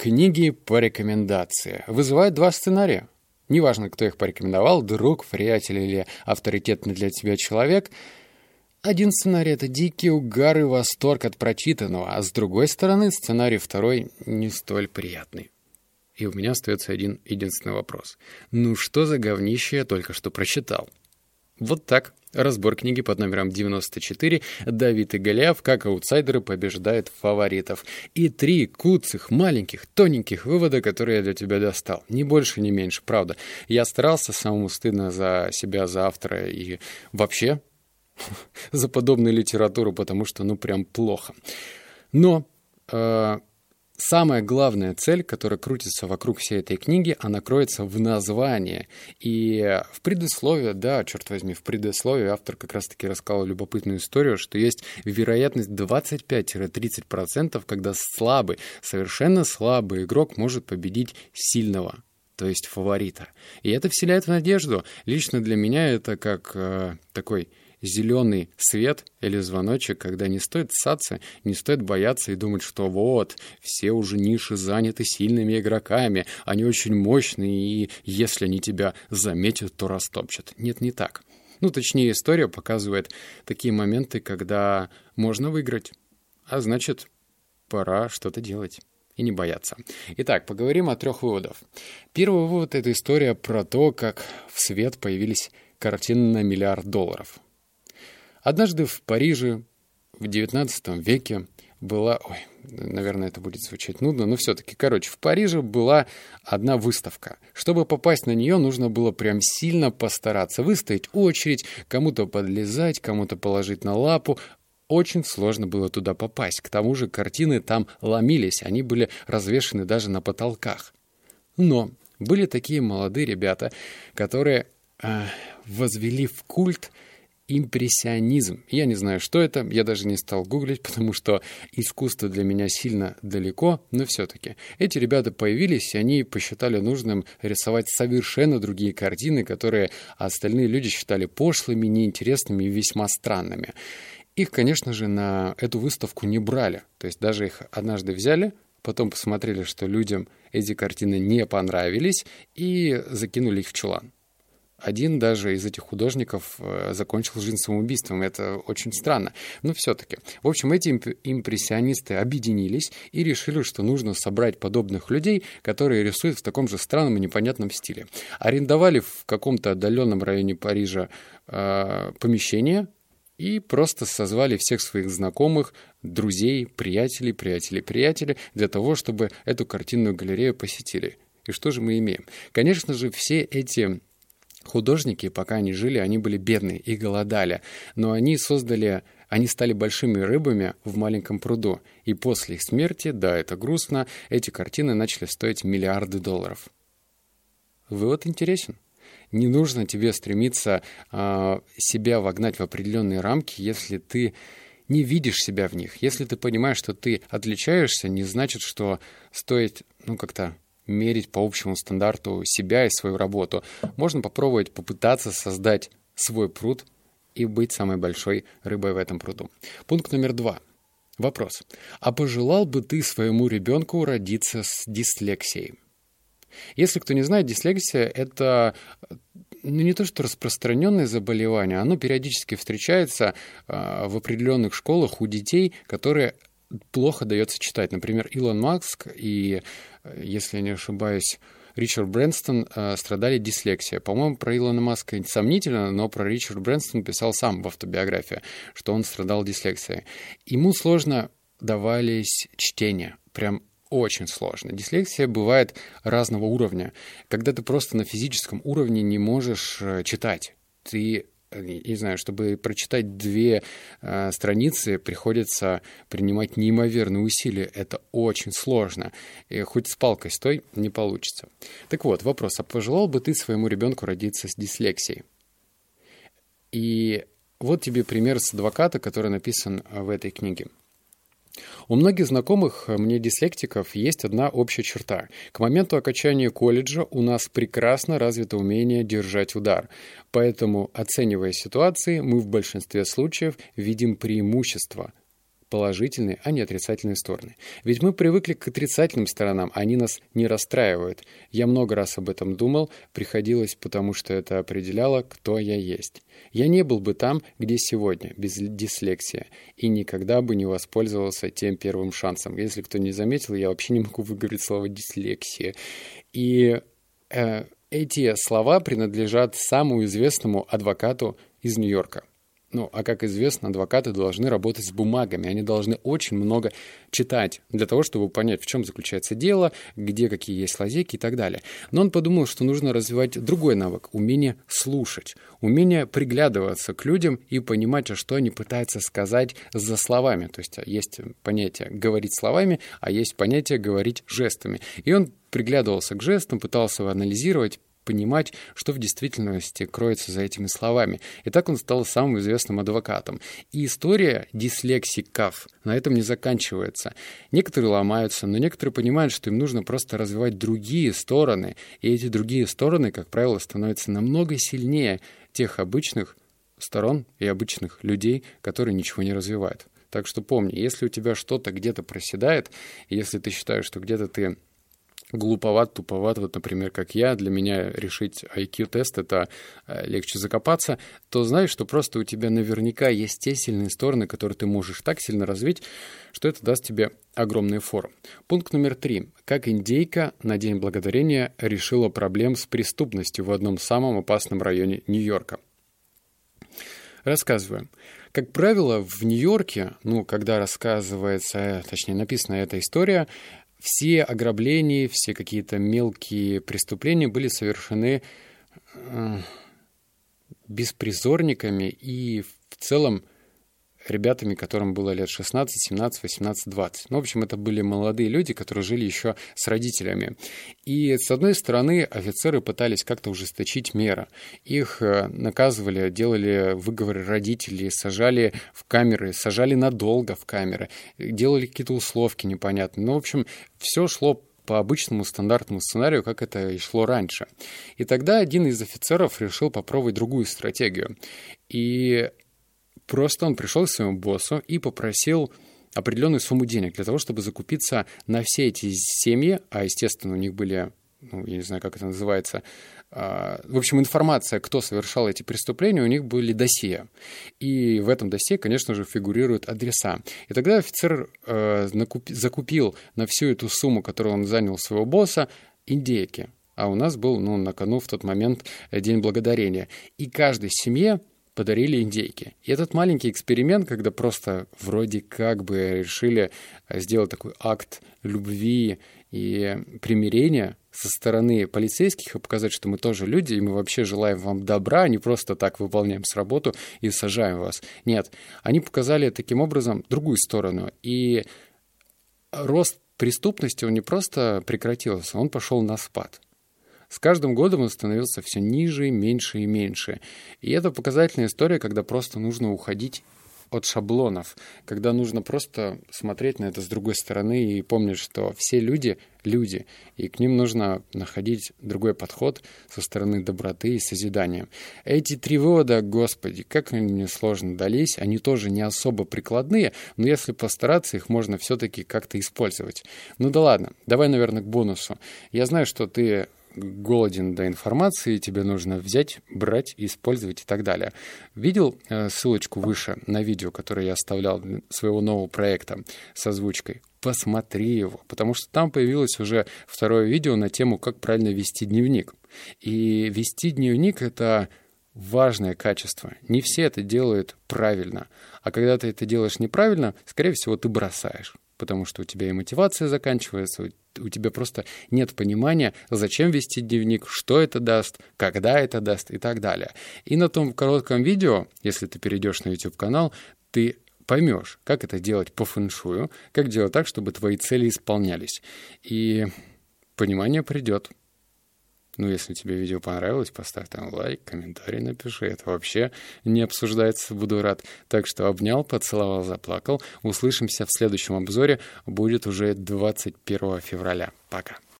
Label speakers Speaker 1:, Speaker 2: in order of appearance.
Speaker 1: Книги по рекомендации вызывают два сценария. Неважно, кто их порекомендовал, друг, приятель или авторитетный для тебя человек. Один сценарий — это дикий угар и восторг от прочитанного, а с другой стороны сценарий второй не столь приятный. И у меня остается один единственный вопрос. Ну что за говнище я только что прочитал? Вот так. Разбор книги под номером 94 «Давид и Голиаф. Как аутсайдеры побеждают фаворитов». И три куцых, маленьких, тоненьких вывода, которые я для тебя достал. Ни больше, ни меньше, правда. Я старался, самому стыдно за себя, за автора и вообще за подобную литературу, потому что, ну, прям плохо. Но э, самая главная цель, которая крутится вокруг всей этой книги, она кроется в названии. И в предисловии, да, черт возьми, в предисловии автор как раз-таки рассказал любопытную историю, что есть вероятность 25-30%, когда слабый, совершенно слабый игрок может победить сильного то есть фаворита. И это вселяет в надежду. Лично для меня это как э, такой зеленый свет или звоночек, когда не стоит ссаться, не стоит бояться и думать, что вот, все уже ниши заняты сильными игроками, они очень мощные, и если они тебя заметят, то растопчат. Нет, не так. Ну, точнее, история показывает такие моменты, когда можно выиграть, а значит, пора что-то делать и не бояться. Итак, поговорим о трех выводах. Первый вывод — это история про то, как в свет появились картины на миллиард долларов. Однажды в Париже в XIX веке была... Ой, наверное, это будет звучать нудно, но все-таки, короче, в Париже была одна выставка. Чтобы попасть на нее, нужно было прям сильно постараться. Выстоять очередь, кому-то подлезать, кому-то положить на лапу. Очень сложно было туда попасть. К тому же картины там ломились, они были развешаны даже на потолках. Но были такие молодые ребята, которые э, возвели в культ импрессионизм. Я не знаю, что это, я даже не стал гуглить, потому что искусство для меня сильно далеко, но все-таки. Эти ребята появились, и они посчитали нужным рисовать совершенно другие картины, которые остальные люди считали пошлыми, неинтересными и весьма странными. Их, конечно же, на эту выставку не брали. То есть даже их однажды взяли, потом посмотрели, что людям эти картины не понравились, и закинули их в чулан. Один даже из этих художников э, закончил жизнь самоубийством. Это очень странно. Но все-таки. В общем, эти импрессионисты объединились и решили, что нужно собрать подобных людей, которые рисуют в таком же странном и непонятном стиле. Арендовали в каком-то отдаленном районе Парижа э, помещение, и просто созвали всех своих знакомых, друзей, приятелей, приятелей, приятелей для того, чтобы эту картинную галерею посетили. И что же мы имеем? Конечно же, все эти Художники, пока они жили, они были бедны и голодали, но они создали, они стали большими рыбами в маленьком пруду, и после их смерти, да, это грустно, эти картины начали стоить миллиарды долларов. Вывод интересен. Не нужно тебе стремиться э, себя вогнать в определенные рамки, если ты не видишь себя в них. Если ты понимаешь, что ты отличаешься, не значит, что стоит, ну, как-то мерить по общему стандарту себя и свою работу. Можно попробовать попытаться создать свой пруд и быть самой большой рыбой в этом пруду. Пункт номер два. Вопрос. А пожелал бы ты своему ребенку родиться с дислексией? Если кто не знает, дислексия — это ну, не то что распространенное заболевание, оно периодически встречается э, в определенных школах у детей, которые плохо дается читать. Например, Илон Маск и, э, если я не ошибаюсь, Ричард Брэнстон э, страдали дислексией. По-моему, про Илона Маска сомнительно, но про Ричард Брэнстон писал сам в автобиографии, что он страдал дислексией. Ему сложно давались чтения, прям очень сложно. Дислексия бывает разного уровня. Когда ты просто на физическом уровне не можешь э, читать, ты не знаю, чтобы прочитать две э, страницы, приходится принимать неимоверные усилия. Это очень сложно. И хоть с палкой стой, не получится. Так вот, вопрос. А пожелал бы ты своему ребенку родиться с дислексией? И вот тебе пример с адвоката, который написан в этой книге. У многих знакомых э, мне дислектиков есть одна общая черта. К моменту окончания колледжа у нас прекрасно развито умение держать удар. Поэтому, оценивая ситуации, мы в большинстве случаев видим преимущество. Положительные, а не отрицательные стороны. Ведь мы привыкли к отрицательным сторонам, они нас не расстраивают. Я много раз об этом думал, приходилось, потому что это определяло, кто я есть. Я не был бы там, где сегодня, без дислексии, и никогда бы не воспользовался тем первым шансом. Если кто не заметил, я вообще не могу выговорить слово «дислексия». И э, эти слова принадлежат самому известному адвокату из Нью-Йорка. Ну, а как известно, адвокаты должны работать с бумагами, они должны очень много читать для того, чтобы понять, в чем заключается дело, где какие есть лазейки и так далее. Но он подумал, что нужно развивать другой навык – умение слушать, умение приглядываться к людям и понимать, а что они пытаются сказать за словами. То есть есть понятие «говорить словами», а есть понятие «говорить жестами». И он приглядывался к жестам, пытался анализировать, понимать, что в действительности кроется за этими словами. И так он стал самым известным адвокатом. И история дислексиков на этом не заканчивается. Некоторые ломаются, но некоторые понимают, что им нужно просто развивать другие стороны. И эти другие стороны, как правило, становятся намного сильнее тех обычных сторон и обычных людей, которые ничего не развивают. Так что помни, если у тебя что-то где-то проседает, если ты считаешь, что где-то ты глуповат, туповат, вот, например, как я, для меня решить IQ-тест — это э, легче закопаться, то знаешь, что просто у тебя наверняка есть те сильные стороны, которые ты можешь так сильно развить, что это даст тебе огромный форум. Пункт номер три. Как индейка на День Благодарения решила проблем с преступностью в одном самом опасном районе Нью-Йорка. Рассказываем. Как правило, в Нью-Йорке, ну, когда рассказывается, точнее, написана эта история, все ограбления, все какие-то мелкие преступления были совершены э, беспризорниками и в целом ребятами, которым было лет 16, 17, 18, 20. Ну, в общем, это были молодые люди, которые жили еще с родителями. И, с одной стороны, офицеры пытались как-то ужесточить меры. Их э, наказывали, делали выговоры родителей, сажали в камеры, сажали надолго в камеры, делали какие-то условки непонятные. Ну, в общем, все шло по обычному стандартному сценарию, как это и шло раньше. И тогда один из офицеров решил попробовать другую стратегию. И Просто он пришел к своему боссу и попросил определенную сумму денег для того, чтобы закупиться на все эти семьи, а, естественно, у них были, ну, я не знаю, как это называется, а, в общем, информация, кто совершал эти преступления, у них были досье. И в этом досье, конечно же, фигурируют адреса. И тогда офицер э, закупил на всю эту сумму, которую он занял своего босса, индейки. А у нас был, ну, на кону в тот момент День Благодарения. И каждой семье подарили индейки. И этот маленький эксперимент, когда просто вроде как бы решили э, сделать такой акт любви и примирения со стороны полицейских и показать, что мы тоже люди, и мы вообще желаем вам добра, а не просто так выполняем с работу и сажаем вас. Нет, они показали таким образом другую сторону. И рост преступности, он не просто прекратился, он пошел на спад. С каждым годом он становился все ниже, меньше и меньше. И это показательная история, когда просто нужно уходить от шаблонов, когда нужно просто смотреть на это с другой стороны и помнить, что все люди — люди, и к ним нужно находить другой подход со стороны доброты и созидания. Эти три вывода, господи, как они мне сложно дались, они тоже не особо прикладные, но если постараться, их можно все-таки как-то использовать. Ну да ладно, давай, наверное, к бонусу. Я знаю, что ты голоден до информации, тебе нужно взять, брать, использовать и так далее. Видел э, ссылочку выше на видео, которое я оставлял своего нового проекта с озвучкой? Посмотри его, потому что там появилось уже второе видео на тему, как правильно вести дневник. И вести дневник — это важное качество. Не все это делают правильно. А когда ты это делаешь неправильно, скорее всего, ты бросаешь потому что у тебя и мотивация заканчивается, у тебя просто нет понимания, зачем вести дневник, что это даст, когда это даст и так далее. И на том коротком видео, если ты перейдешь на YouTube-канал, ты поймешь, как это делать по фэншую, как делать так, чтобы твои цели исполнялись. И понимание придет. Ну, если тебе видео понравилось, поставь там лайк, комментарий напиши. Это вообще не обсуждается, буду рад. Так что обнял, поцеловал, заплакал. Услышимся в следующем обзоре. Будет уже 21 февраля. Пока.